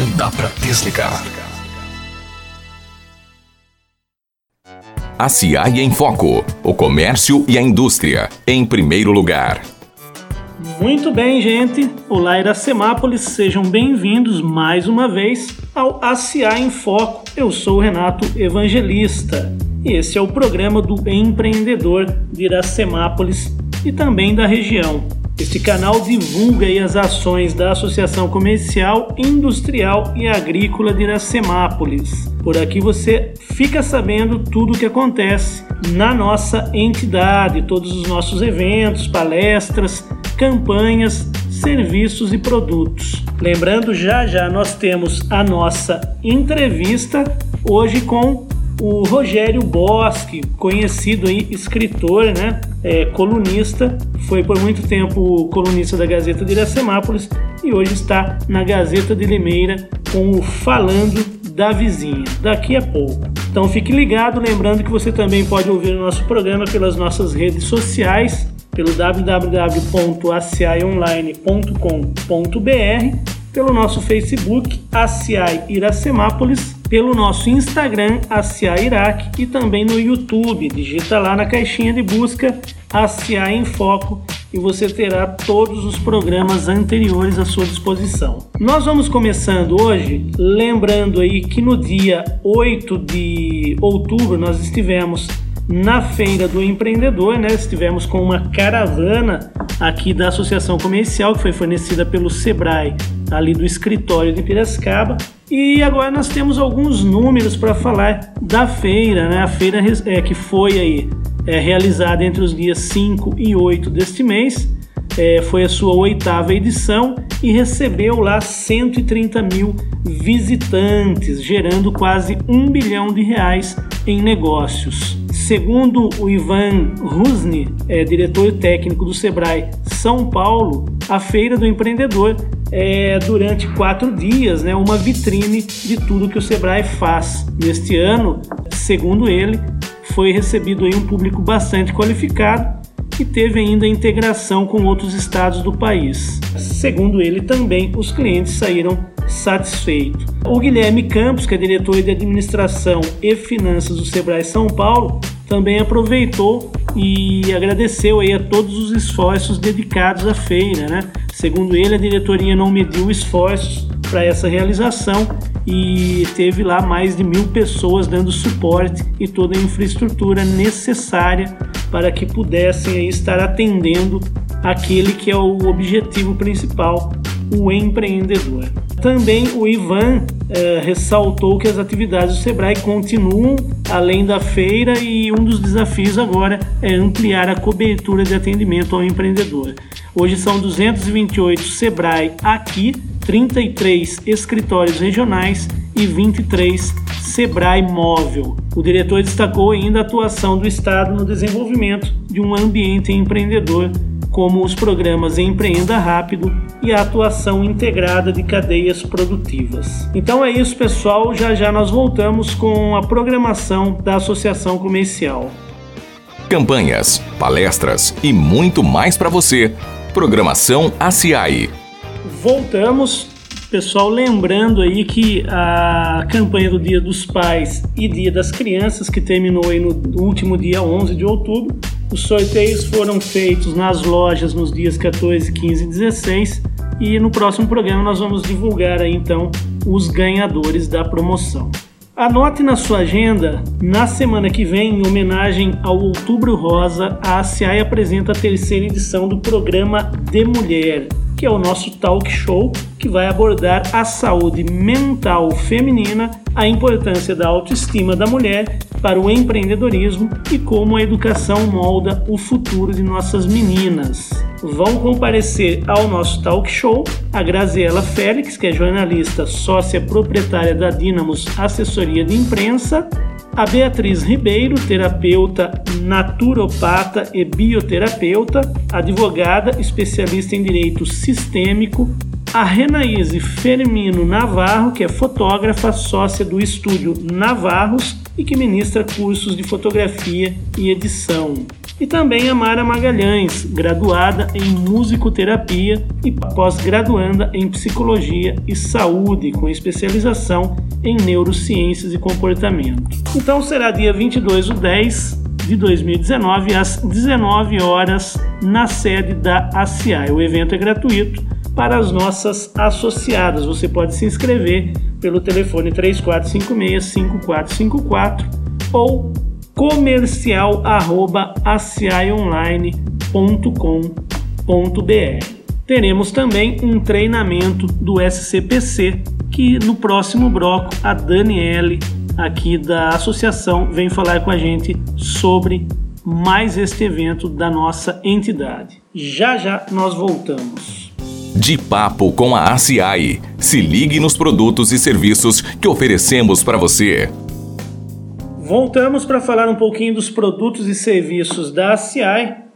Não dá para desligar. A CIAI em Foco. O comércio e a indústria. Em primeiro lugar. Muito bem, gente. Olá, Iracemápolis. Sejam bem-vindos mais uma vez ao ACA em Foco. Eu sou o Renato Evangelista. E esse é o programa do empreendedor de Iracemápolis e também da região. Este canal divulga as ações da Associação Comercial, Industrial e Agrícola de Iracemápolis. Por aqui você fica sabendo tudo o que acontece na nossa entidade, todos os nossos eventos, palestras, campanhas, serviços e produtos. Lembrando, já já nós temos a nossa entrevista hoje com o Rogério Bosque, conhecido escritor, né? É, colunista, foi por muito tempo colunista da Gazeta de Iracemápolis e hoje está na Gazeta de Limeira com o Falando da Vizinha, daqui a pouco. Então fique ligado, lembrando que você também pode ouvir o nosso programa pelas nossas redes sociais, pelo www.acionline.com.br, pelo nosso Facebook, ACI Iracemápolis pelo nosso Instagram, ACA Iraque, e também no YouTube. Digita lá na caixinha de busca ACA em Foco e você terá todos os programas anteriores à sua disposição. Nós vamos começando hoje, lembrando aí que no dia 8 de outubro nós estivemos na Feira do Empreendedor, né? Estivemos com uma caravana aqui da Associação Comercial que foi fornecida pelo Sebrae ali do escritório de Piracicaba e agora nós temos alguns números para falar da feira, né? A feira é, que foi aí é, realizada entre os dias 5 e 8 deste mês. É, foi a sua oitava edição e recebeu lá 130 mil visitantes, gerando quase um bilhão de reais em negócios. Segundo o Ivan Rusny, é, diretor técnico do Sebrae São Paulo, a Feira do Empreendedor é, durante quatro dias, né, uma vitrine de tudo que o Sebrae faz. Neste ano, segundo ele, foi recebido aí um público bastante qualificado e teve ainda integração com outros estados do país. Segundo ele, também os clientes saíram satisfeitos. O Guilherme Campos, que é diretor de administração e finanças do Sebrae São Paulo, também aproveitou e agradeceu aí a todos os esforços dedicados à feira, né? Segundo ele, a diretoria não mediu esforços para essa realização e teve lá mais de mil pessoas dando suporte e toda a infraestrutura necessária para que pudessem estar atendendo aquele que é o objetivo principal, o empreendedor. Também o Ivan eh, ressaltou que as atividades do Sebrae continuam além da feira e um dos desafios agora é ampliar a cobertura de atendimento ao empreendedor. Hoje são 228 Sebrae aqui, 33 escritórios regionais e 23 Sebrae Móvel. O diretor destacou ainda a atuação do Estado no desenvolvimento de um ambiente empreendedor como os programas Empreenda Rápido e a atuação integrada de cadeias produtivas. Então é isso, pessoal. Já já nós voltamos com a programação da Associação Comercial. Campanhas, palestras e muito mais para você. Programação ACI. Voltamos Pessoal, lembrando aí que a campanha do Dia dos Pais e Dia das Crianças, que terminou aí no último dia 11 de outubro, os sorteios foram feitos nas lojas nos dias 14, 15 e 16 e no próximo programa nós vamos divulgar aí então os ganhadores da promoção. Anote na sua agenda, na semana que vem, em homenagem ao Outubro Rosa, a ACI apresenta a terceira edição do programa De Mulher, que é o nosso talk show que vai abordar a saúde mental feminina, a importância da autoestima da mulher para o empreendedorismo e como a educação molda o futuro de nossas meninas. Vão comparecer ao nosso talk show a Graziela Félix, que é jornalista sócia proprietária da Dinamos Assessoria de Imprensa, a Beatriz Ribeiro, terapeuta naturopata e bioterapeuta, advogada especialista em direito sistêmico, a Renaíse Fermino Navarro, que é fotógrafa sócia do estúdio Navarros e que ministra cursos de fotografia e edição. E também a Mara Magalhães, graduada em musicoterapia e pós-graduanda em psicologia e saúde, com especialização em neurociências e comportamento. Então será dia 22 do 10 de 2019 às 19 horas na sede da ACI. O evento é gratuito para as nossas associadas. Você pode se inscrever pelo telefone 3456-5454 ou comercial@acionline.com.br. Teremos também um treinamento do SCPC que no próximo bloco a Daniele aqui da associação vem falar com a gente sobre mais este evento da nossa entidade. Já já nós voltamos. De Papo com a ACI. Se ligue nos produtos e serviços que oferecemos para você. Voltamos para falar um pouquinho dos produtos e serviços da.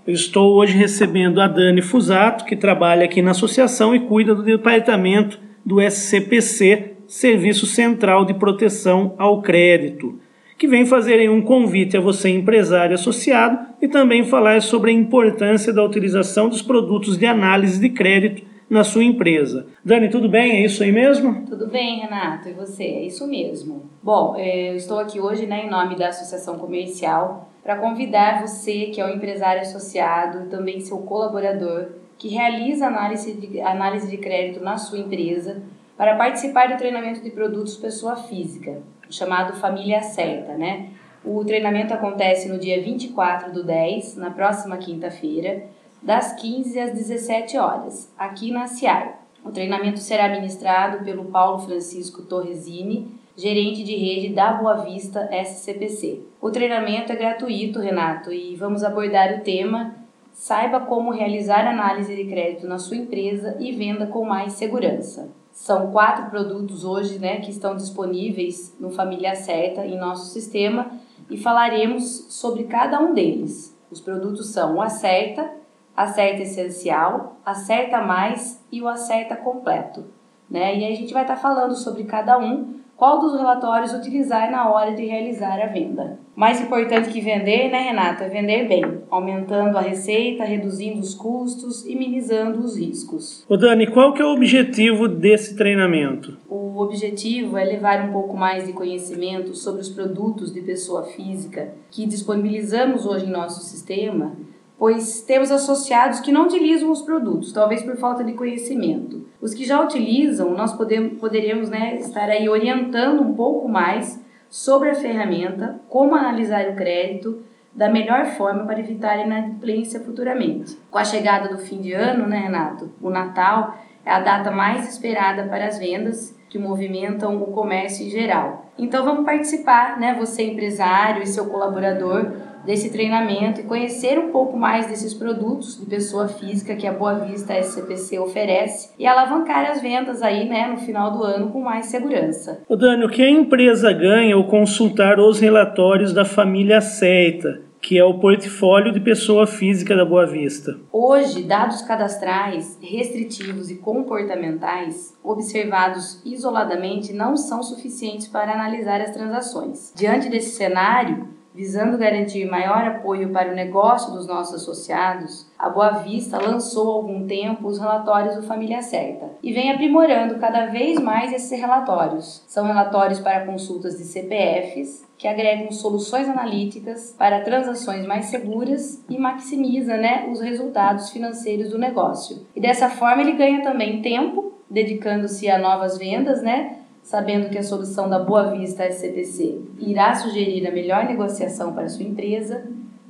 Eu estou hoje recebendo a Dani Fusato, que trabalha aqui na associação e cuida do departamento do SCPC, Serviço Central de Proteção ao Crédito, que vem fazer um convite a você, empresário associado, e também falar sobre a importância da utilização dos produtos de análise de crédito na sua empresa. Dani, tudo bem? É isso aí mesmo? Tudo bem, Renato. E você? É isso mesmo. Bom, é, eu estou aqui hoje né, em nome da Associação Comercial para convidar você, que é um empresário associado e também seu colaborador, que realiza análise de, análise de crédito na sua empresa, para participar do treinamento de produtos pessoa física, chamado Família Certa, né? O treinamento acontece no dia 24 do 10, na próxima quinta-feira, das 15 às 17 horas, aqui na CIAR. O treinamento será ministrado pelo Paulo Francisco Torresini, gerente de rede da Boa Vista SCPC. O treinamento é gratuito, Renato, e vamos abordar o tema Saiba como realizar análise de crédito na sua empresa e venda com mais segurança. São quatro produtos hoje né, que estão disponíveis no Família Certa em nosso sistema e falaremos sobre cada um deles. Os produtos são o Acerta, acerta essencial, acerta mais e o acerta completo. Né? E aí a gente vai estar tá falando sobre cada um, qual dos relatórios utilizar na hora de realizar a venda. Mais importante que vender, né, Renata, é vender bem, aumentando a receita, reduzindo os custos e minimizando os riscos. Ô Dani, qual que é o objetivo desse treinamento? O objetivo é levar um pouco mais de conhecimento sobre os produtos de pessoa física que disponibilizamos hoje em nosso sistema pois temos associados que não utilizam os produtos, talvez por falta de conhecimento. Os que já utilizam, nós podemos, poderíamos né, estar aí orientando um pouco mais sobre a ferramenta, como analisar o crédito da melhor forma para evitar inadimplência futuramente. Com a chegada do fim de ano, né, Renato? O Natal é a data mais esperada para as vendas que movimentam o comércio em geral. Então vamos participar, né, você empresário e seu colaborador desse treinamento e conhecer um pouco mais desses produtos de pessoa física que a Boa Vista SCPC oferece e alavancar as vendas aí, né, no final do ano com mais segurança. O Dani, o que a empresa ganha ao consultar os relatórios da família Seita? que é o portfólio de pessoa física da Boa Vista. Hoje, dados cadastrais, restritivos e comportamentais observados isoladamente não são suficientes para analisar as transações. Diante desse cenário, Visando garantir maior apoio para o negócio dos nossos associados, a Boa Vista lançou há algum tempo os relatórios do Família Certa e vem aprimorando cada vez mais esses relatórios. São relatórios para consultas de CPFs que agregam soluções analíticas para transações mais seguras e maximiza né, os resultados financeiros do negócio. E dessa forma ele ganha também tempo, dedicando-se a novas vendas, né? Sabendo que a solução da Boa Vista SCPC irá sugerir a melhor negociação para sua empresa,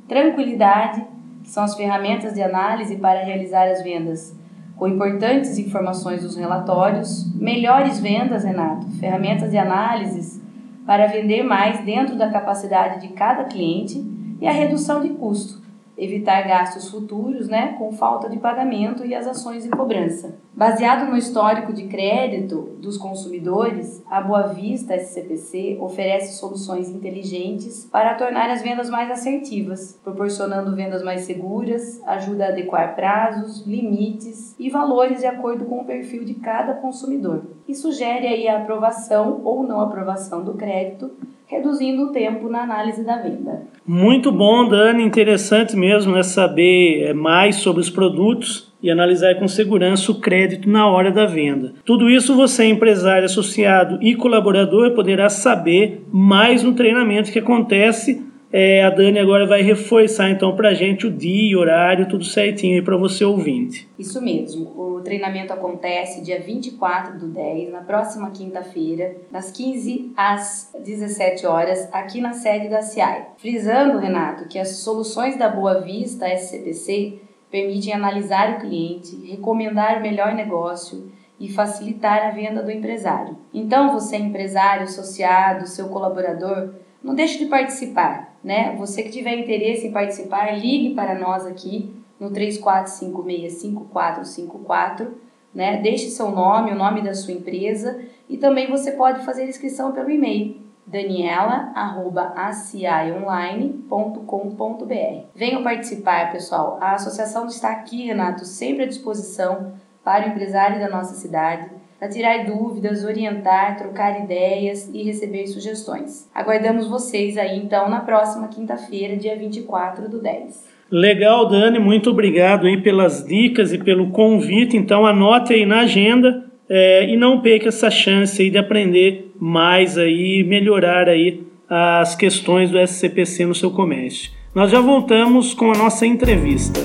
tranquilidade, que são as ferramentas de análise para realizar as vendas com importantes informações dos relatórios, melhores vendas, Renato, ferramentas de análise para vender mais dentro da capacidade de cada cliente e a redução de custo, evitar gastos futuros né, com falta de pagamento e as ações de cobrança. Baseado no histórico de crédito dos consumidores, a Boa Vista SCPC oferece soluções inteligentes para tornar as vendas mais assertivas, proporcionando vendas mais seguras, ajuda a adequar prazos, limites e valores de acordo com o perfil de cada consumidor e sugere aí a aprovação ou não aprovação do crédito reduzindo o tempo na análise da venda. Muito bom, Dani. Interessante mesmo né, saber é, mais sobre os produtos e analisar com segurança o crédito na hora da venda. Tudo isso você, empresário associado e colaborador, poderá saber mais no treinamento que acontece é, a Dani agora vai reforçar então para a gente o dia horário, tudo certinho aí para você ouvinte. Isso mesmo. O treinamento acontece dia 24 do 10, na próxima quinta-feira, das 15 às 17 horas, aqui na sede da CIAI. Frisando, Renato, que as soluções da Boa Vista SCPC permitem analisar o cliente, recomendar o melhor negócio e facilitar a venda do empresário. Então, você empresário, associado, seu colaborador, não deixe de participar né? Você que tiver interesse em participar, ligue para nós aqui no 34565454, né? Deixe seu nome, o nome da sua empresa e também você pode fazer inscrição pelo e-mail daniela@acionline.com.br. Venham participar, pessoal. A associação está aqui, Renato, sempre à disposição para o empresário da nossa cidade para tirar dúvidas, orientar, trocar ideias e receber sugestões. Aguardamos vocês aí então na próxima quinta-feira, dia 24 do 10. Legal, Dani, muito obrigado aí pelas dicas e pelo convite. Então anote aí na agenda é, e não perca essa chance aí de aprender mais aí, melhorar aí as questões do SCPC no seu comércio. Nós já voltamos com a nossa entrevista.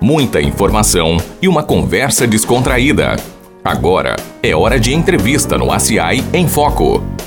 Muita informação e uma conversa descontraída. Agora é hora de entrevista no ACI em Foco.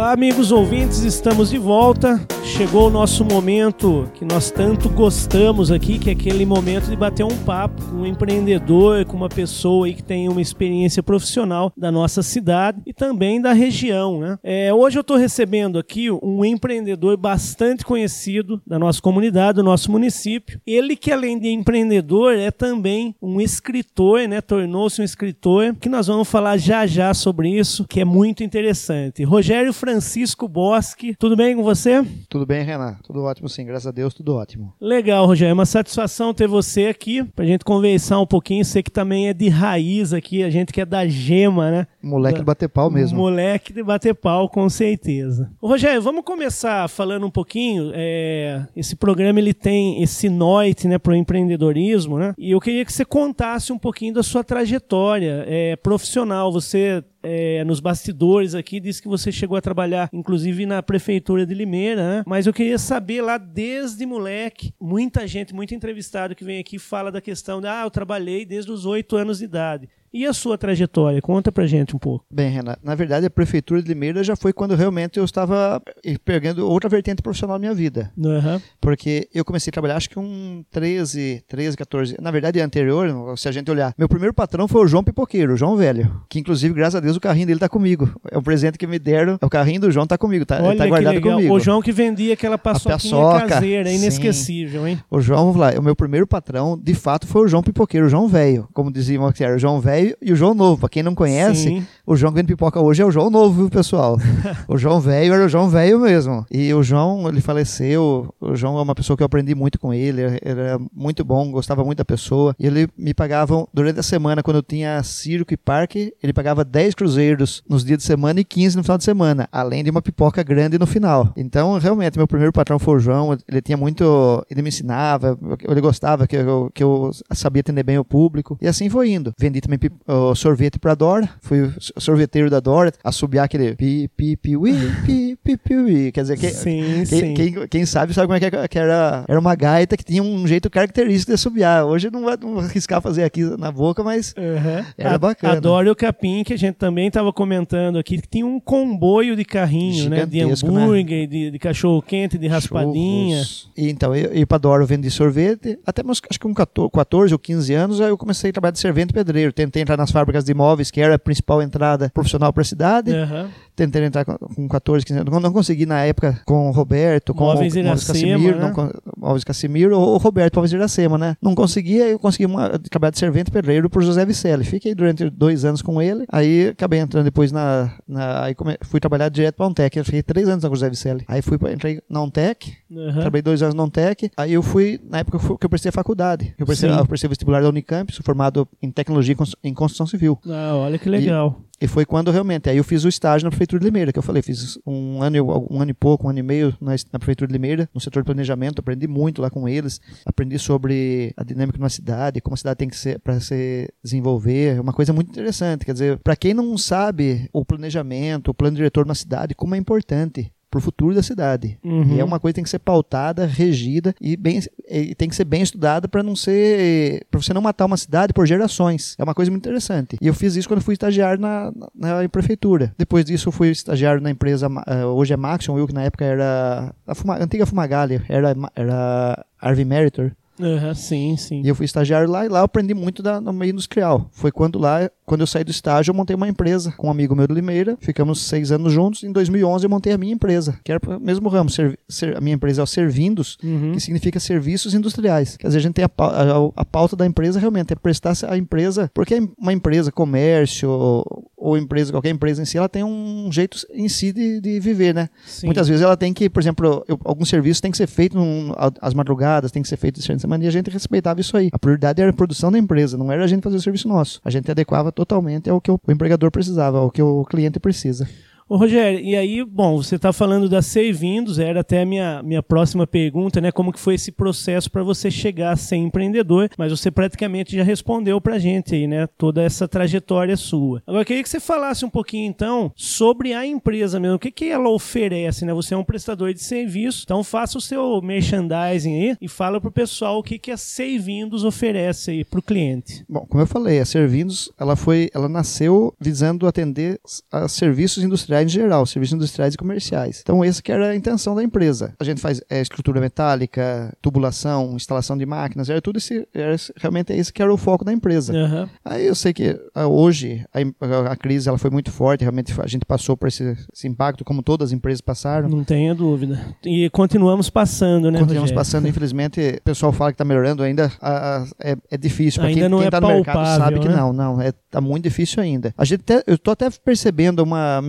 Olá, amigos ouvintes, estamos de volta. Chegou o nosso momento que nós tanto gostamos aqui, que é aquele momento de bater um papo com um empreendedor, com uma pessoa aí que tem uma experiência profissional da nossa cidade e também da região. Né? É, hoje eu estou recebendo aqui um empreendedor bastante conhecido da nossa comunidade, do nosso município. Ele que além de empreendedor é também um escritor, né? tornou-se um escritor, que nós vamos falar já já sobre isso, que é muito interessante. Rogério Rogério Francisco Bosque. Tudo bem com você? Tudo bem, Renan. Tudo ótimo, sim. Graças a Deus, tudo ótimo. Legal, Rogério. É uma satisfação ter você aqui pra gente conversar um pouquinho. Você que também é de raiz aqui, a gente que é da gema, né? Moleque da... de bater pau mesmo. Moleque de bater pau, com certeza. Rogério, vamos começar falando um pouquinho. É... Esse programa ele tem esse noite, né, pro empreendedorismo, né? E eu queria que você contasse um pouquinho da sua trajetória é, profissional. Você é, nos bastidores aqui, disse que você chegou a trabalhar, inclusive, na prefeitura de Limeira, né? Mas eu queria saber lá desde moleque, muita gente, muito entrevistado que vem aqui fala da questão de, ah, eu trabalhei desde os oito anos de idade. E a sua trajetória? Conta pra gente um pouco. Bem, Renato, na verdade a Prefeitura de Limeira já foi quando realmente eu estava eh, pegando outra vertente profissional na minha vida. Uhum. Porque eu comecei a trabalhar acho que um 13, 13, 14. Na verdade, anterior, se a gente olhar, meu primeiro patrão foi o João Pipoqueiro, o João Velho. Que inclusive, graças a Deus, o carrinho dele tá comigo. É o presente que me deram. É o carrinho do João tá comigo, tá, Olha tá guardado comigo. O João que vendia aquela paçoquinha paçoca, caseira, inesquecível, sim. hein? O João, vamos lá, o meu primeiro patrão, de fato, foi o João Pipoqueiro, o João Velho. Como diziam que era o João Velho e o João Novo. Pra quem não conhece, Sim. o João vende pipoca hoje é o João novo, viu, pessoal? o João velho era o João velho mesmo. E o João, ele faleceu. O João é uma pessoa que eu aprendi muito com ele. Ele era muito bom, gostava muito da pessoa. E ele me pagava, durante a semana, quando eu tinha circo e parque, ele pagava 10 cruzeiros nos dias de semana e 15 no final de semana. Além de uma pipoca grande no final. Então, realmente, meu primeiro patrão foi o João. Ele tinha muito. Ele me ensinava, ele gostava que eu, que eu sabia atender bem o público. E assim foi indo. Vendi também uh, sorvete pra Dora, fui sorveteiro da Dora, assobiar aquele pi, pi, pi, ui, pi, pi, pi, ui. Quer dizer, quem, sim, quem, sim. Quem, quem, sabe sabe como é que, era, era uma gaita que tinha um jeito característico de assobiar. Hoje não vai, não vou arriscar fazer aqui na boca, mas uhum. era a, bacana. A Dora e o Capim, que a gente também estava comentando aqui, que tinha um comboio de carrinho, né? De né? hambúrguer, né? de, de cachorro-quente, de raspadinha. E, então, eu ia pra Dora, eu vendi sorvete, até meus, acho que com 14 ou 15 anos, aí eu comecei a trabalhar de servente pedreiro. Tentei entrar nas fábricas de imóveis, que era a principal entrada profissional para a cidade. Uhum. Tentei entrar com 14, 15 anos. Não consegui na época com o Roberto, com Móveis o Móveis Casimiro, né? não, Móveis Casimiro ou o Roberto Móveis Iracema, né? Não conseguia, eu consegui uma, trabalhar de servente pedreiro por José Vicelli. Fiquei durante dois anos com ele, aí acabei entrando depois na. na aí come, fui trabalhar direto para a Untec. Eu fiquei três anos com José Vicelli. Aí fui, entrei na Untec, uhum. trabalhei dois anos na Untec. Aí eu fui, na época que eu prestei a faculdade. Eu prestei, eu prestei vestibular da Unicamp, sou formado em tecnologia em construção civil. Ah, olha que legal. E, E foi quando realmente, aí eu fiz o estágio na Prefeitura de Limeira, que eu falei, fiz um ano, um ano e pouco, um ano e meio na, na Prefeitura de Limeira, no setor de planejamento, aprendi muito lá com eles, aprendi sobre a dinâmica de uma cidade, como a cidade tem que ser para se desenvolver, é uma coisa muito interessante, quer dizer, para quem não sabe o planejamento, o plano diretor de uma cidade, como é importante para o futuro da cidade. Uhum. E é uma coisa que tem que ser pautada, regida e, bem, e tem que ser bem estudada para não ser. para você não matar uma cidade por gerações. É uma coisa muito interessante. E eu fiz isso quando eu fui estagiário na, na, na prefeitura. Depois disso, eu fui estagiário na empresa, uh, hoje é Maxion Will, que na época era a, Fuma, a antiga Fumagalli, era, era Harvey Meritor. Uhum, sim, sim. E eu fui estagiário lá e lá eu aprendi muito da, no meio industrial. Foi quando lá, quando eu saí do estágio, eu montei uma empresa com um amigo meu de Limeira. Ficamos seis anos juntos. Em 2011 eu montei a minha empresa, que era o mesmo ramo. Ser, ser, a minha empresa é o Servindos, uhum. que significa serviços industriais. Quer dizer, a gente tem a, a, a pauta da empresa realmente é prestar a empresa, porque uma empresa, comércio ou, ou, empresa, qualquer empresa em si, ela tem um jeito em si de, de viver, né? Sim. Muitas vezes ela tem que, por exemplo, eu, algum serviço tem que ser feito num, às madrugadas, tem que ser feito de semana e a gente respeitava isso aí. A prioridade era a produção da empresa, não era a gente fazer o serviço nosso. A gente adequava totalmente ao que o empregador precisava, ao que o cliente precisa. Ô, Rogério, e aí, bom, você está falando da Sei-vindos, era até a minha, minha próxima pergunta, né? Como que foi esse processo para você chegar a ser empreendedor? Mas você praticamente já respondeu para a gente aí, né? Toda essa trajetória sua. Agora, eu queria que você falasse um pouquinho, então, sobre a empresa mesmo. O que, que ela oferece, né? Você é um prestador de serviço, então faça o seu merchandising aí e fala pro pessoal o que, que a Sei-vindos oferece aí pro cliente. Bom, como eu falei, a Servindos, ela foi, ela nasceu visando atender a serviços industriais em geral, serviços industriais e comerciais. Então, essa que era a intenção da empresa. A gente faz é, estrutura metálica, tubulação, instalação de máquinas, era tudo esse, era, realmente é esse que era o foco da empresa. Uhum. Aí eu sei que ah, hoje a, a, crise ela foi muito forte, realmente a gente passou por esse, esse, impacto, como todas as empresas passaram. Não tenha dúvida. E continuamos passando, né? Continuamos passando, infelizmente, o pessoal fala que está melhorando ainda, a, a, é, é, difícil. Ainda quem, não quem é tá no mercado sabe né? que não, não, é, tá muito difícil ainda. A gente eu tô até percebendo uma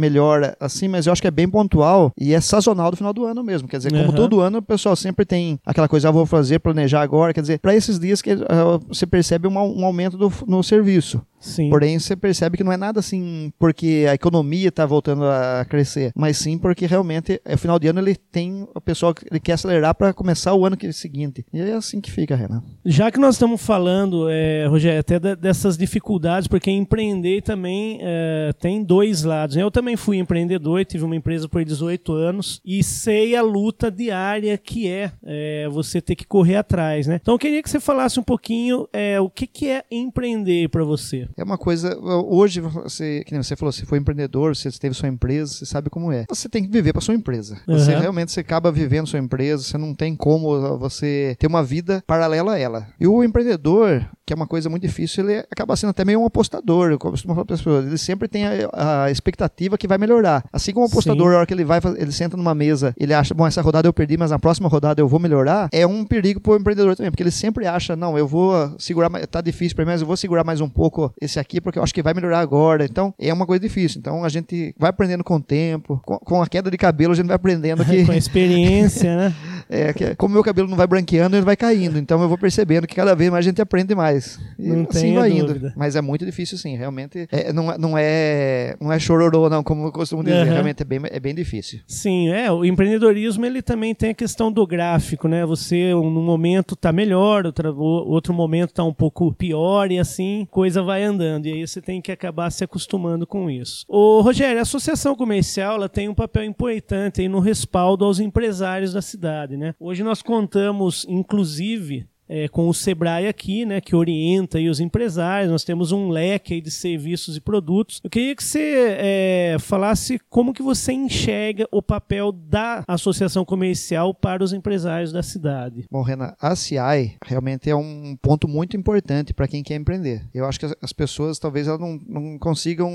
melhora assim, mas eu acho que é bem pontual e é sazonal do final do ano mesmo. Quer dizer, como uhum. todo ano o pessoal sempre tem aquela coisa, ah, vou fazer, planejar agora. Quer dizer, para esses dias que uh, você percebe um, um aumento do, no serviço. Sim. Porém, você percebe que não é nada assim porque a economia está voltando a crescer, mas sim porque realmente, no final de ano, ele tem o pessoal que ele quer acelerar para começar o ano que, seguinte. E é assim que fica, Renan. Já que nós estamos falando, é, Rogério, até dessas dificuldades, porque empreender também é, tem dois lados. Eu também fui empreendedor, tive uma empresa por 18 anos e sei a luta diária que é, é você ter que correr atrás, né? Então eu queria que você falasse um pouquinho é, o que, que é empreender para você. É uma coisa. Hoje, você, que nem você falou, você foi empreendedor, você teve sua empresa, você sabe como é. Você tem que viver para sua empresa. Uhum. Você realmente você acaba vivendo sua empresa, você não tem como você ter uma vida paralela a ela. E o empreendedor, que é uma coisa muito difícil, ele acaba sendo até meio um apostador. Eu costumo falar para as pessoas, ele sempre tem a, a, expectativa que vai melhorar. Assim como o apostador, Sim. a hora que ele vai, ele senta numa mesa, ele acha, bom, essa rodada eu perdi, mas na próxima rodada eu vou melhorar, é um perigo para o empreendedor também, porque ele sempre acha, não, eu vou segurar, tá difícil para mim, mas eu vou segurar mais um pouco esse aqui, porque eu acho que vai melhorar agora. Então, é uma coisa difícil. Então, a gente vai aprendendo com o tempo. Com, com a queda de cabelo, a gente vai aprendendo que. com a experiência, né? é, que como meu cabelo não vai branqueando, ele vai caindo. Então, eu vou percebendo que cada vez mais a gente aprende mais. E não assim vai indo. Dúvida. Mas é muito difícil, sim. Realmente, é, não, não, é, não é chororô, não, como eu costumo dizer. Uhum. Realmente é bem, é bem difícil. Sim, é. O empreendedorismo, ele também tem a questão do gráfico, né? Você, num momento, tá melhor, outro, outro momento tá um pouco pior, e assim, coisa vai andando. E aí você tem que acabar se acostumando com isso. O Rogério, a associação comercial ela tem um papel importante aí no respaldo aos empresários da cidade, né? Hoje nós contamos, inclusive, é, com o Sebrae aqui, né, que orienta os empresários. Nós temos um leque de serviços e produtos. Eu queria que você é, falasse como que você enxerga o papel da associação comercial para os empresários da cidade. Bom, Renan, a CI realmente é um ponto muito importante para quem quer empreender. Eu acho que as pessoas talvez elas não, não consigam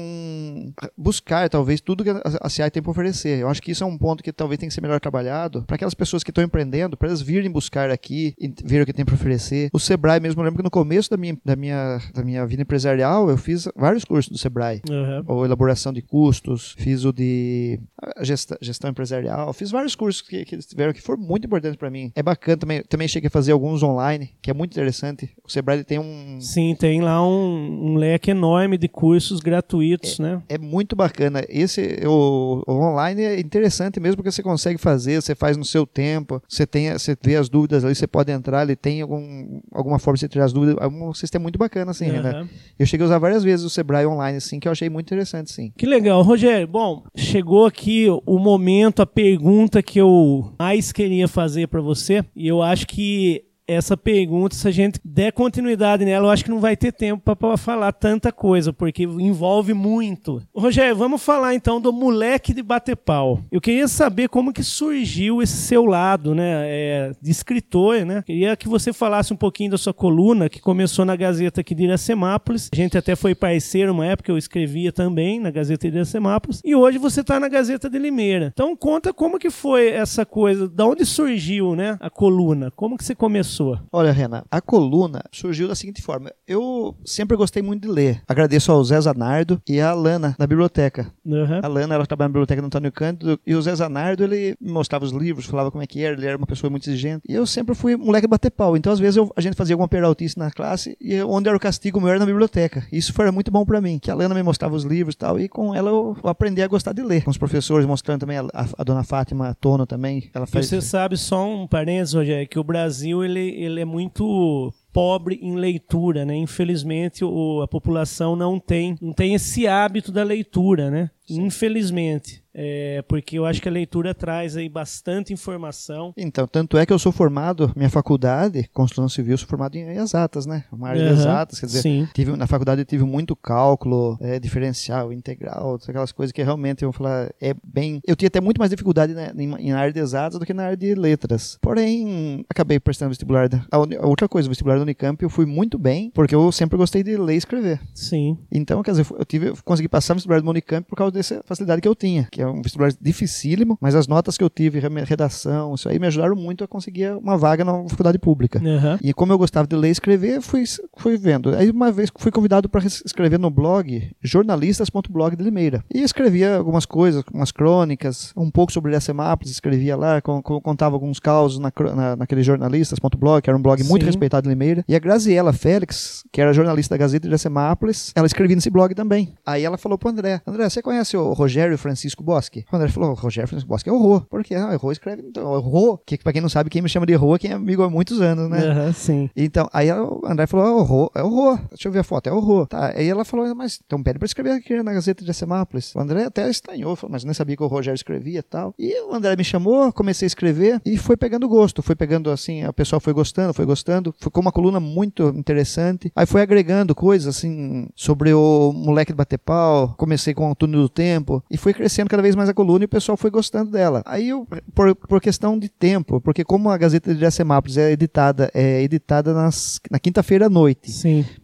buscar talvez tudo que a CI tem para oferecer. Eu acho que isso é um ponto que talvez tem que ser melhor trabalhado para aquelas pessoas que estão empreendendo, para elas virem buscar aqui ver o que tem para O Sebrae mesmo, eu lembro que no começo da minha, da minha, da minha vida empresarial, eu fiz vários cursos do Sebrae. Uhum. Ou elaboração de custos, fiz o de gestão, gestão empresarial, fiz vários cursos que, que eles tiveram que foram muito importantes para mim. É bacana também, também cheguei a fazer alguns online, que é muito interessante. O Sebrae tem um... Sim, tem lá um, um leque enorme de cursos gratuitos, é, né? É muito bacana. Esse, o, o online é interessante mesmo porque você consegue fazer, você faz no seu tempo, você tem, você vê as dúvidas ali, você pode entrar, ele tem algum, alguma forma de você tirar as dúvidas. É um sistema muito bacana, assim, uhum. né? Eu cheguei a usar várias vezes o Sebrae online, assim, que eu achei muito interessante, sim. Que legal. Rogério, bom, chegou aqui o momento, a pergunta que eu mais queria fazer para você, e eu acho que essa pergunta, se a gente der continuidade nela, eu acho que não vai ter tempo para falar tanta coisa, porque envolve muito. Rogério, vamos falar então do moleque de bater pau. Eu queria saber como que surgiu esse seu lado, né, é, de escritor, né? Queria que você falasse um pouquinho da sua coluna, que começou na Gazeta aqui de Iracemápolis. A gente até foi parceiro uma época, eu escrevia também na Gazeta de Iracemápolis. E hoje você está na Gazeta de Limeira. Então conta como que foi essa coisa, da onde surgiu, né, a coluna? Como que você começou? Pessoa? Olha, Renan, a coluna surgiu da seguinte forma. Eu sempre gostei muito de ler. Agradeço ao Zé Zanardo e à Lana, da biblioteca. Uhum. A Lana, ela trabalha na biblioteca do Antônio Cândido, e o Zé Zanardo, ele me mostrava os livros, falava como é que era, ele era uma pessoa muito exigente. E eu sempre fui moleque bater pau. Então, às vezes, eu, a gente fazia alguma peraltice na classe, e onde era o castigo meu era na biblioteca. Isso foi muito bom para mim, que a Lana me mostrava os livros e tal, e com ela eu aprendi a gostar de ler. Com os professores mostrando também, a, a, a dona Fátima Tono também. Ela faz... Você sabe, só um parênteses, Rogério, que o Brasil, ele, ele é muito pobre em leitura, né? Infelizmente, o, a população não tem, não tem esse hábito da leitura, né? Sim. Infelizmente. É, porque eu acho que a leitura traz aí bastante informação. Então, tanto é que eu sou formado, minha faculdade, construção civil, sou formado em exatas, né? Uma área uhum, de exatas, quer dizer, sim. tive, na faculdade eu tive muito cálculo, é, diferencial, integral, aquelas coisas que realmente eu vou falar, é bem. Eu tinha até muito mais dificuldade né, em, área de exatas do que na área de letras. Porém, acabei prestando vestibular. A, a outra coisa, o vestibular do Unicamp, eu fui muito bem, porque eu sempre gostei de ler e escrever. Sim. Então, quer dizer, eu tive, eu consegui passar no vestibular do Unicamp por causa dessa facilidade que eu tinha, que é um vestibular dificílimo, mas as notas que eu tive, redação, isso aí me ajudaram muito a conseguir uma vaga na faculdade pública. Uhum. E como eu gostava de ler e escrever, fui, fui vendo. Aí uma vez fui convidado para escrever no blog jornalistas.blog de Limeira. E escrevia algumas coisas, umas crônicas, um pouco sobre a Semápolis, escrevia lá, contava alguns causos na, na, naquele jornalistas.blog, que era um blog muito Sim. respeitado de Limeira. E a Graziela Félix, que era jornalista da Gazeta de Semápolis, ela escrevia nesse blog também. Aí ela falou pro André, André, você conhece o Rogério Francisco Bosque? O André falou, Rogério Francisco Bosque é o Rô. Por quê? Ah, Rô escreve, então, Rô, que pra quem não sabe, quem me chama de Rô é quem é amigo há muitos anos, né? Uhum, sim. Então, aí o André falou, é o Rô, é o Rô. Deixa eu ver a foto, é o Rô. Tá, aí ela falou, mas então pede pra escrever aqui na Gazeta de Semápolis. O André até estranhou, falou, mas nem sabia que o Rogério escrevia e tal. E o André me chamou, comecei a escrever e foi pegando gosto, foi pegando assim, a pessoa foi gostando, foi gostando, ficou uma coluna muito interessante. Aí foi agregando coisas assim sobre o moleque de bater pau, comecei com o túnel do tempo e foi crescendo cada vez mais a coluna e o pessoal foi gostando dela. Aí eu, por, por questão de tempo, porque como a Gazeta de Iracemápolis é editada, é editada nas, na quinta-feira à noite,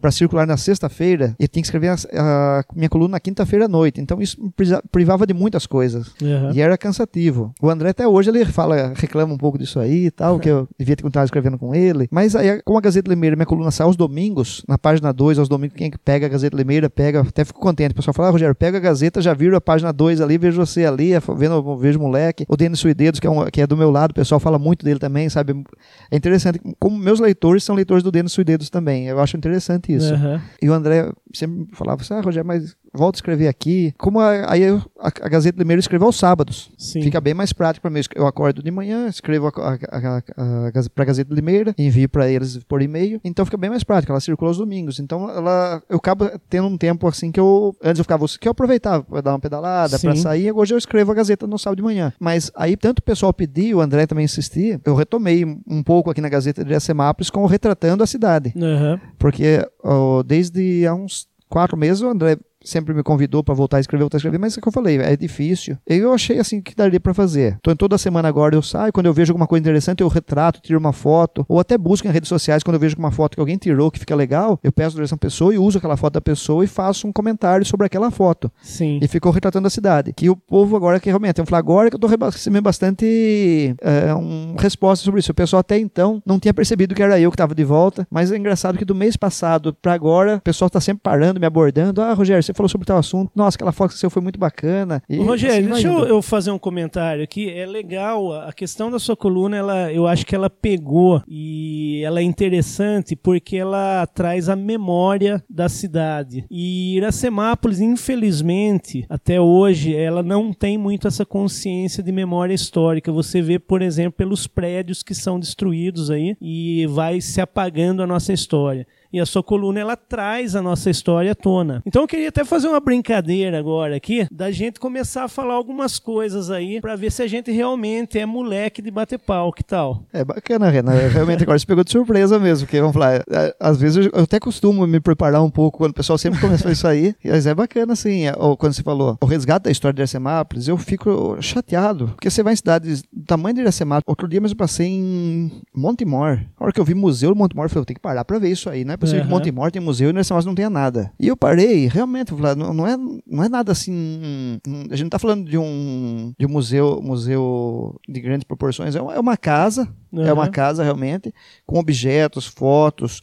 para circular na sexta-feira, eu tinha que escrever a, a minha coluna na quinta-feira à noite. Então isso me privava de muitas coisas uhum. e era cansativo. O André até hoje ele fala, reclama um pouco disso aí e tal, que eu devia ter continuado escrevendo com ele. Mas aí, como a Gazeta Limeira, minha coluna sai aos domingos, na página 2, aos domingos, quem pega a Gazeta Limeira, pega, até fico contente. O pessoal fala, ah, Rogério, pega a Gazeta, já viram a página 2 ali, vejo você ali, vendo, vejo moleque. O Denis Suidedos, que é, um, que é do meu lado, o pessoal fala muito dele também, sabe? É interessante, como meus leitores são leitores do Denis Suidedos também, eu acho interessante isso. Uhum. E o André sempre falava assim, ah, Rogério, mas volto a escrever aqui. Como a, aí a, a Gazeta Limeira escreve aos sábados. Sim. Fica bem mais prático para mim. Eu acordo de manhã, escrevo para a Gazeta Limeira, envio para eles por e-mail. Então fica bem mais prático. Ela circula aos domingos. Então ela, eu acabo tendo um tempo assim que eu. Antes eu ficava que eu aproveitava para dar uma pedalada, para sair. Hoje eu escrevo a Gazeta no sábado de manhã. Mas aí tanto o pessoal pediu, o André também insistia, eu retomei um pouco aqui na Gazeta de Semápolis com o Retratando a Cidade. Uhum. Porque oh, desde há uns quatro meses o André sempre me convidou para voltar a escrever, voltar a escrever, mas é o que eu falei, é difícil. Eu achei assim que daria para fazer. Então, toda semana agora eu saio, quando eu vejo alguma coisa interessante, eu retrato, tiro uma foto, ou até busco em redes sociais quando eu vejo uma foto que alguém tirou que fica legal, eu peço a direção pessoa e uso aquela foto da pessoa e faço um comentário sobre aquela foto. Sim. E ficou retratando a cidade. Que o povo agora que realmente, eu falar agora que eu tô recebendo bastante é, um, resposta sobre isso. O pessoal até então não tinha percebido que era eu que estava de volta, mas é engraçado que do mês passado para agora, o pessoal está sempre parando, me abordando. Ah, Rogério, você falou sobre tal assunto. Nossa, aquela foto que você foi muito bacana. E, Rogério, assim, deixa eu, eu, fazer um comentário aqui. É legal, a questão da sua coluna, ela, eu acho que ela pegou e ela é interessante porque ela traz a memória da cidade. E Iracemápolis, infelizmente, até hoje, ela não tem muito essa consciência de memória histórica. Você vê, por exemplo, pelos prédios que são destruídos aí e vai se apagando a nossa história e a sua coluna ela traz a nossa história à tona. Então eu queria até fazer uma brincadeira agora aqui, da gente começar a falar algumas coisas aí para ver se a gente realmente é moleque de bater pau, que tal? É bacana, Renan. Realmente agora você pegou de surpresa mesmo, porque vamos falar, é, às vezes eu até costumo me preparar um pouco quando o pessoal sempre começa isso aí, mas é bacana assim, é, ou quando você falou o resgate da história de Iracemápolis, eu fico chateado, porque você vai em cidades do tamanho de Iracemápolis, outro dia mesmo eu passei em Montemor, a hora que eu vi museu do Montemor, eu falei, eu tenho que parar pra ver isso aí, né? possível uhum. que Montemor tem museu e nessa não tenha nada. E eu parei, realmente, não, não, é, não é nada assim. A gente não tá falando de um, de um museu, museu de grandes proporções, é uma, é uma casa, uhum. é uma casa realmente, com objetos, fotos,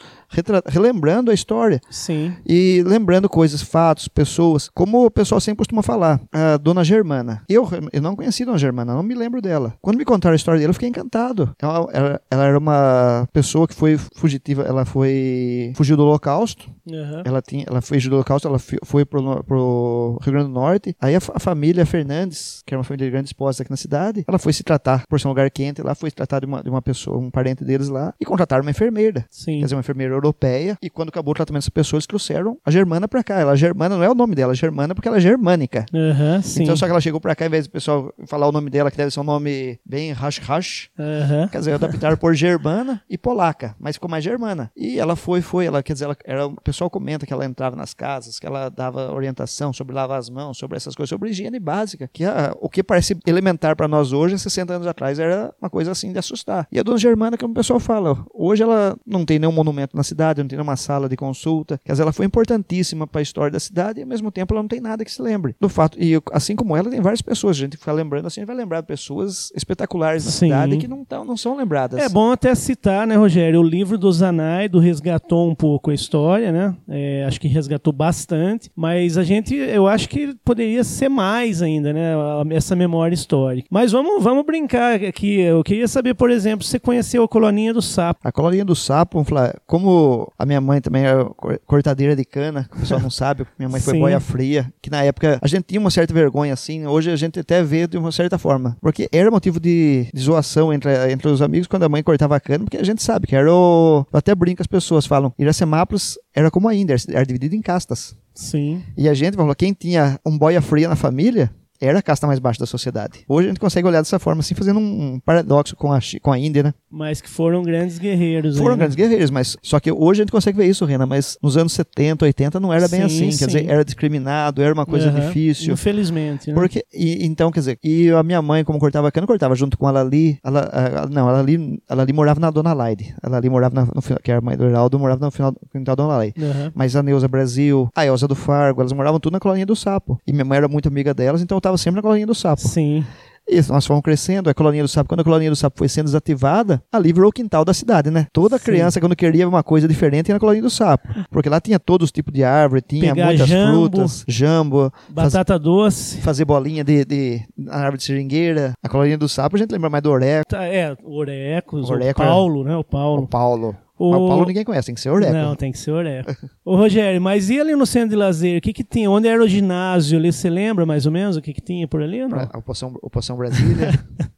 relembrando a história. Sim. E lembrando coisas, fatos, pessoas, como o pessoal sempre costuma falar. A dona Germana. Eu, eu não conheci a dona Germana, não me lembro dela. Quando me contaram a história dela, eu fiquei encantado. Ela, ela, ela era uma pessoa que foi fugitiva, ela foi. fugiu do Holocausto. Uhum. Ela, tinha, ela foi do Holocausto, ela foi pro, pro Rio Grande do Norte. Aí a, a, família Fernandes, que era uma família de grandes posses aqui na cidade, ela foi se tratar por ser um lugar quente, lá foi se tratar de uma, de uma pessoa, um parente deles lá, e contrataram uma enfermeira. Sim. Quer dizer, uma enfermeira europeia. E quando acabou o tratamento dessas pessoas, eles trouxeram a Germana pra cá. Ela, Germana não é o nome dela, Germana porque ela é germânica. Uhum, então, só que ela chegou pra cá, em vez do pessoal falar o nome dela, que deve ser um nome bem rash-rash, uhum. quer dizer, adaptaram por germana e polaca, mas ficou mais germana. E ela foi, foi, ela, quer dizer, ela, era, o pessoal comenta que ela entrava nas casas, que ela dava orientação sobre lavar as mãos, sobre essas coisas, sobre higiene básica, que a, o que parece elementar para nós hoje, 60 anos atrás, era uma coisa assim de assustar. E a dona Germana, que o pessoal fala, hoje ela não tem nenhum monumento na cidade, não tem nenhuma sala de consulta, quer dizer, ela foi importantíssima para a história da cidade e ao mesmo tempo ela não tem nada que se lembre. Do fato, e assim como ela, tem várias pessoas, a gente fica lembrando assim, a gente vai lembrar de pessoas espetaculares da Sim. cidade que não, tão, não são lembradas. É bom até citar, né, Rogério, o livro do Zanaido resgatou um pouco a história, né? É, acho que resgatou bastante, mas a gente, eu acho que poderia ser mais ainda, né? Essa memória histórica. Mas vamos, vamos brincar aqui. Eu queria saber, por exemplo, você conheceu a Coloninha do Sapo. A Coloninha do Sapo, como a minha mãe também era cortadeira de cana, o pessoal não sabe, minha mãe foi boia fria, que na época a gente tinha uma certa vergonha assim, hoje a gente até vê de uma certa forma, porque era motivo de, de zoação entre, entre os amigos quando a mãe cortava a cana, porque a gente sabe que era o. Até brinco, as pessoas falam, Iracemápolis era como a Índia, era dividido em castas. Sim. E a gente falou, quem tinha um boia fria na família, era a casta mais baixa da sociedade. Hoje a gente consegue olhar dessa forma, assim, fazendo um paradoxo com a, com a Índia, né? Mas que foram grandes guerreiros. Foram aí, né? grandes guerreiros, mas só que hoje a gente consegue ver isso, Rena, mas nos anos 70, 80 não era bem assim. Sim. Quer dizer, era discriminado, era uma coisa uhum. difícil. Infelizmente, né? Porque, e, então, quer dizer, e a minha mãe, como cortava cana, cortava junto com a Lali. Ela, a, não, a Lali, a Lali morava na Dona Laide. A Lali morava na, no final, que era a mãe do Heraldo, morava no final do quintal da Dona Laide. Uhum. Mas a Neuza Brasil, a Elza do Fargo, elas moravam tudo na colonia do Sapo. E minha mãe era muito amiga delas, então eu tava sempre na colonia do Sapo. Sim. Isso, nós fomos crescendo, a colonia do sapo, quando a colonia do sapo foi sendo desativada, ali virou o quintal da cidade, né? Toda Sim. criança, quando queria uma coisa diferente, ia na colonia do sapo. Porque lá tinha todos os tipos de árvore, tinha Pegar muitas jambo, frutas, jambo, batata faz, doce, fazer bolinha de, de, na árvore de seringueira. A colonia do sapo, a gente lembra mais do Oreco. Tá, é, Orecos, Oreco o Paulo, né? O Paulo. O Paulo. O... Mas o Paulo ninguém conhece, tem que ser Oreco. Não, tem que ser Oreco. Ô Rogério, mas e ali no centro de lazer, o que que tinha? Onde era o ginásio ali, você lembra mais ou menos o que que tinha por ali? Não? A Poção, o Poção Brasília.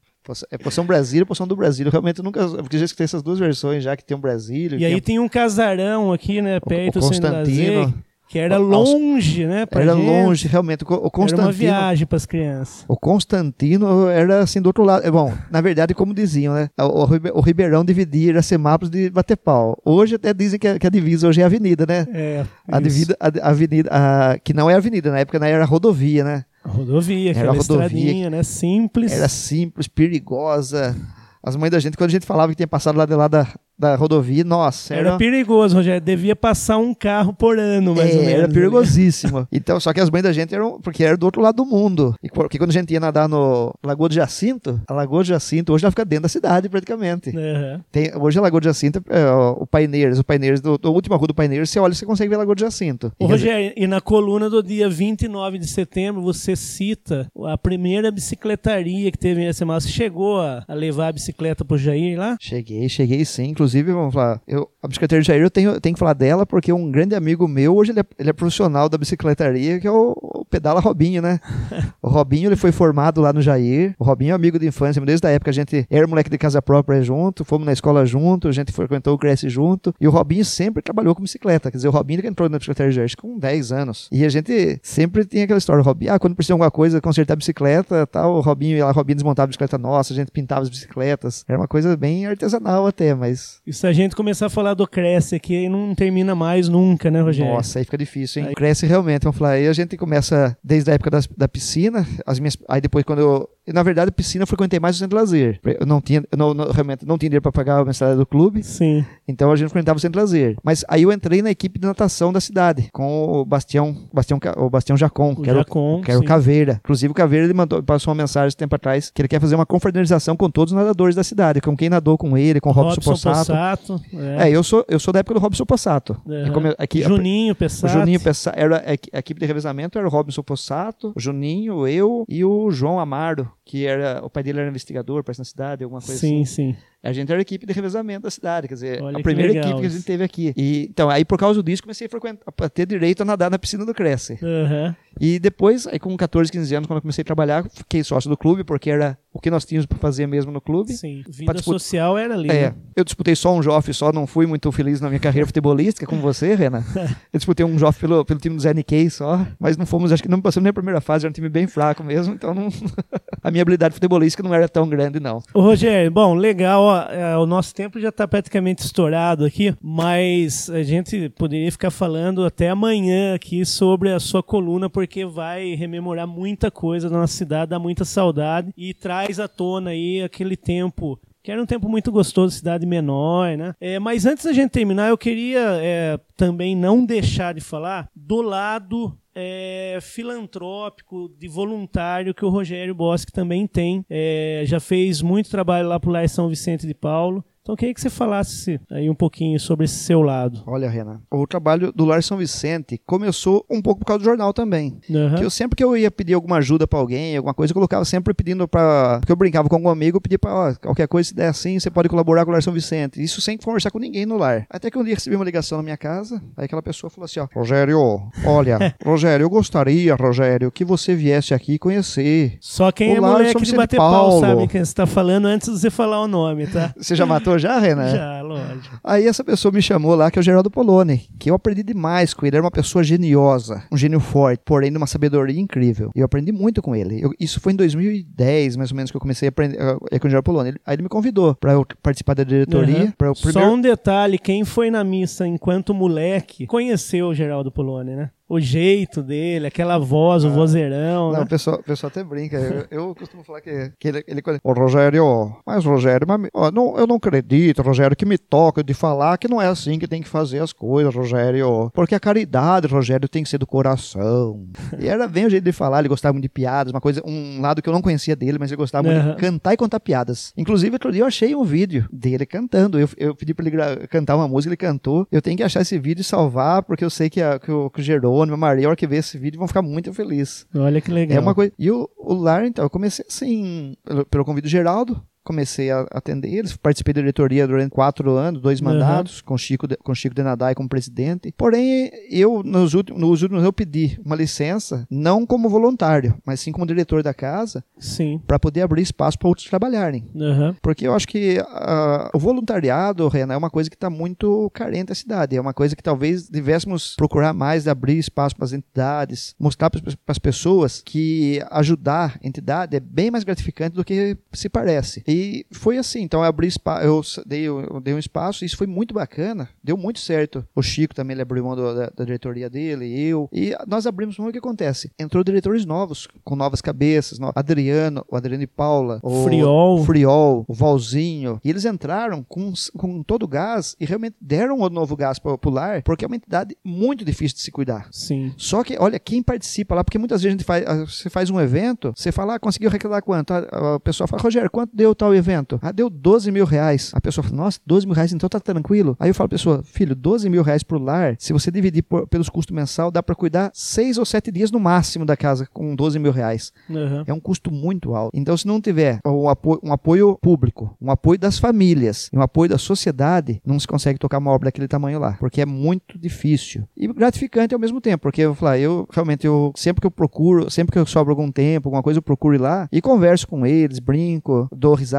É Poção Brasília e Poção do Brasil. Realmente eu nunca. Porque já escutei essas duas versões já, que tem um Brasília. E aí tem um casarão aqui, né? Perto o, o Constantino. Que era longe, né? era gente. longe, realmente. O Constantino. Era uma viagem para as crianças. O Constantino era assim do outro lado. Bom, na verdade, como diziam, né? O, Ribeirão dividia Iracemápolis de bater pau. Hoje até dizem que a, que a divisa hoje é a avenida, né? É. A, divida, a, a avenida, a, que não é avenida, na época era rodovia, né? A rodovia, era rodovia, estradinha, né? Simples. Era simples, perigosa. As mães da gente, quando a gente falava que tinha passado lá de lá da, da rodovia, nossa. Era, era perigoso, Rogério. Devia passar um carro por ano, mais é, ou menos. Era perigosíssimo. então, só que as mães da gente eram. Porque era do outro lado do mundo. E porque quando a gente ia nadar no Lagoa de Jacinto, a Lagoa de Jacinto hoje ela fica dentro da cidade, praticamente. Uhum. Tem, hoje a Lagoa de Jacinto, é, o Paineiros, o Paineiros, do, do última rua do Paineiros, você olha e você consegue ver a Lagoa de Jacinto. Ô, Rogério, e na coluna do dia 29 de setembro, você cita a primeira bicicletaria que teve em SMA. Você chegou a, a levar a bicicleta pro Jair lá? Cheguei, cheguei sim. Inclusive, vamos falar, eu, a bicicletaria de Jair eu tenho, tenho que falar dela porque um grande amigo meu, hoje ele é, ele é profissional da bicicletaria, que é o, o Pedala Robinho, né? o Robinho ele foi formado lá no Jair. O Robinho é amigo de infância, desde a época a gente era moleque de casa própria junto, fomos na escola junto, a gente frequentou o Cresce junto. E o Robinho sempre trabalhou com bicicleta. Quer dizer, o Robinho que entrou na bicicletaria de Jair com 10 anos. E a gente sempre tinha aquela história, o Robinho, ah, quando precisa de alguma coisa, consertar a bicicleta, tal, o Robinho ia lá, o Robinho desmontava a bicicleta nossa, a gente pintava as bicicletas. Era uma coisa bem artesanal até, mas. E se a gente começar a falar do Cresce aqui, aí não termina mais nunca, né, Rogério? Nossa, aí fica difícil, hein? Aí... Cresce realmente, vamos falar. Aí a gente começa desde a época das, da piscina, as minhas. Aí depois, quando eu. Na verdade, a piscina eu frequentei mais o centro de lazer. Eu não tinha, eu não, não, realmente não tinha dinheiro para pagar a mensalidade do clube. Sim. Então a gente frequentava o centro de lazer. Mas aí eu entrei na equipe de natação da cidade, com o Bastião, Bastião o Bastião Jacon, o que era, Jacon, o, que era o Caveira. Inclusive o Caveira ele mandou, passou uma mensagem tempo atrás que ele quer fazer uma confraternização com todos os nadadores da cidade, com quem nadou com ele, com o Robson, Robson Possato. Possato é. é. eu sou eu sou da época do Robson Possato. Uhum. Aqui, Juninho Pessato. O Juninho Pessato, era a, equipe de revezamento era o Robson Possato, o Juninho, eu e o João Amaro, que era o pai dele era investigador, parece na cidade, alguma coisa sim, assim. Sim, sim. A gente era a equipe de revezamento da cidade, quer dizer, Olha a primeira legal, equipe que a gente teve aqui. E, então, aí por causa disso, comecei a, frequentar, a ter direito a nadar na piscina do Cresce. Uhum. E depois, aí com 14, 15 anos, quando eu comecei a trabalhar, fiquei sócio do clube, porque era o que nós tínhamos para fazer mesmo no clube. Sim, vida social era ali. É, né? eu disputei só um JOF, só não fui muito feliz na minha carreira futebolística, como você, Renan. Eu disputei um JOF pelo, pelo time do Zé Nikkei só, mas não fomos, acho que não passamos nem a primeira fase, era um time bem fraco mesmo, então não, a minha habilidade futebolística não era tão grande, não. Ô, Rogério, bom, legal, ó, é, o nosso tempo já está praticamente estourado aqui, mas a gente poderia ficar falando até amanhã aqui sobre a sua coluna, porque vai rememorar muita coisa da nossa cidade, dá muita saudade e traz à tona aí aquele tempo que era um tempo muito gostoso, cidade menor, né? É, mas antes da gente terminar, eu queria é, também não deixar de falar do lado é, filantrópico, de voluntário que o Rogério Bosque também tem. É, já fez muito trabalho lá pro Lar São Vicente de Paulo. Então, eu queria que você falasse aí um pouquinho sobre esse seu lado. Olha, Renan, o trabalho do Lar São Vicente começou um pouco por causa do jornal também. Uhum. Que eu sempre que eu ia pedir alguma ajuda para alguém, alguma coisa, eu colocava sempre pedindo para, porque eu brincava com algum amigo, eu pedia para, qualquer coisa se der assim, você pode colaborar com o Lar São Vicente. Isso sem conversar com ninguém no lar. Até que um dia recebi uma ligação na minha casa, aí aquela pessoa falou assim, ó, Rogério, olha, Rogério, eu gostaria, Rogério, que você viesse aqui conhecer. Só quem o é moleque de bater Paulo. pau sabe quem você tá falando antes de você falar o nome, tá? Você já matou já, Renan? Já, lógico. Aí essa pessoa me chamou lá, que é o Geraldo Poloni, que eu aprendi demais com ele. Era uma pessoa geniosa, um gênio forte, porém de uma sabedoria incrível. E eu aprendi muito com ele. Eu- isso foi em 2010, mais ou menos, que eu comecei a aprender é, com o Geraldo Poloni. Ele- Aí ele me convidou para eu participar da diretoria. Uhum. Só primeiro... um detalhe, quem foi na missa enquanto moleque conheceu o Geraldo Poloni, né? O jeito dele, aquela voz, o vozeirão, Ah. Não, né? o pessoal, o pessoal até brinca. Eu, eu costumo falar que, que ele, ele. Ô, Rogério, mas Rogério, mas, ó, não, eu não acredito, Rogério, que me toca de falar que não é assim que tem que fazer as coisas, Rogério. Porque a caridade, Rogério, tem que ser do coração. E era bem o jeito de falar, ele gostava muito de piadas, uma coisa, um lado que eu não conhecia dele, mas ele gostava muito de cantar e contar piadas. Inclusive, outro dia eu achei um vídeo dele cantando. Eu, eu pedi pra ele cantar uma música, ele cantou. Eu tenho que achar esse vídeo e salvar, porque eu sei que, a, que, o, que o Jerônimo, a Maria, a hora que ver esse vídeo, vão ficar muito felizes. Olha que legal. É uma coisa. E o, o lar, então, eu comecei assim, pelo, pelo convite do Geraldo. Comecei a atender eles, participei da diretoria durante quatro anos, dois mandatos, uhum. com Chico com Chico Denadai como presidente. Porém, eu nos últimos, nos últimos eu pedi uma licença, não como voluntário, mas sim como diretor da casa, sim, para poder abrir espaço para outros trabalharem. Uhum. Porque eu acho que uh, o voluntariado, Renan, é uma coisa que está muito carente na cidade. É uma coisa que talvez devêssemos procurar mais abrir espaço para as entidades, mostrar para as pessoas que ajudar a entidade é bem mais gratificante do que se parece. E foi assim, então eu abri espaço, eu dei, eu dei um espaço, e isso foi muito bacana, deu muito certo. O Chico também ele abriu mão da, da, diretoria dele, eu, e nós abrimos mão o que acontece? Entrou diretores novos, com novas cabeças, no, Adriano, o Adriano e Paula, o Friol, Friol o Valzinho, e eles entraram com, com todo o gás e realmente deram o novo gás popular, porque é uma entidade muito difícil de se cuidar. Sim. Só que, olha, quem participa lá, porque muitas vezes a gente faz, você faz um evento, você fala, ah, conseguiu arrecadar quanto? A, a pessoa fala, Rogério, quanto deu tal evento? Ah, deu 12 mil reais. A pessoa fala, nossa, 12 mil reais, então tá tranquilo. Aí eu falo, pessoa, filho, 12 mil reais pro lar, se você dividir por, pelos custos mensal, dá para cuidar seis ou sete dias no máximo da casa com 12 mil reais. Uhum. É um custo muito alto. Então, se não tiver um apoio, um apoio público, um apoio das famílias, um apoio da sociedade, não se consegue tocar uma obra daquele tamanho lá, porque é muito difícil. E gratificante ao mesmo tempo, porque eu falar, eu realmente eu sempre que eu procuro, sempre que eu sobro algum tempo, alguma coisa, eu procuro ir lá e converso com eles, brinco, dou risada.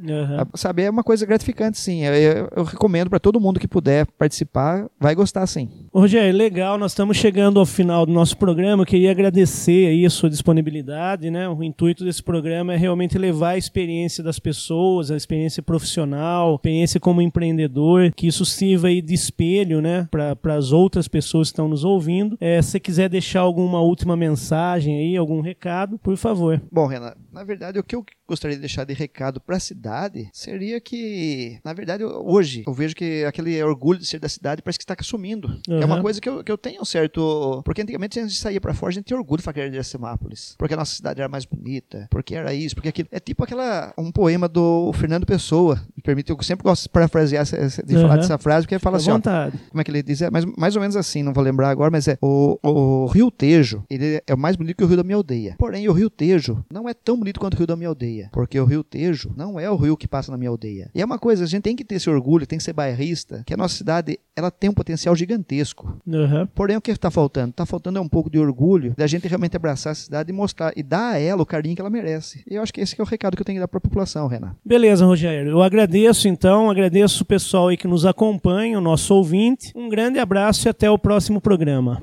Uhum. Sabe, é uma coisa gratificante, sim. Eu, eu, eu recomendo para todo mundo que puder participar, vai gostar, sim. Rogério, legal, nós estamos chegando ao final do nosso programa. Eu queria agradecer aí a sua disponibilidade, né? O intuito desse programa é realmente levar a experiência das pessoas, a experiência profissional, a experiência como empreendedor, que isso sirva aí de espelho, né, para as outras pessoas que estão nos ouvindo. É, se quiser deixar alguma última mensagem aí, algum recado, por favor. Bom, Renan, na verdade, o que eu gostaria de deixar de recado para a cidade seria que, na verdade, hoje eu vejo que aquele orgulho de ser da cidade parece que está sumindo. Uhum. É uma coisa que eu, que eu tenho um certo. Porque antigamente a gente saía para fora, a gente tinha orgulho de falar que era de Iracemápolis. Porque a nossa cidade era mais bonita, porque era isso, porque aquilo. É tipo aquela. um poema do Fernando Pessoa. Me permite, eu sempre gosto de parafrasear, de uhum. falar dessa frase, porque ele fala assim: ó, como é que ele diz? É mais, mais ou menos assim, não vou lembrar agora, mas é o, o Rio Tejo, ele é mais bonito que o Rio da minha aldeia. Porém, o Rio Tejo não é tão bonito quanto o Rio da minha aldeia. Porque o Rio Tejo não é o rio que passa na minha aldeia. E é uma coisa, a gente tem que ter esse orgulho, tem que ser bairrista, que a nossa cidade ela tem um potencial gigantesco. Uhum. Porém, o que está faltando? Está faltando é um pouco de orgulho da gente realmente abraçar a cidade e mostrar e dar a ela o carinho que ela merece. E eu acho que esse que é o recado que eu tenho que dar para a população, Renan. Beleza, Rogério. Eu agradeço então, agradeço o pessoal aí que nos acompanha, o nosso ouvinte. Um grande abraço e até o próximo programa.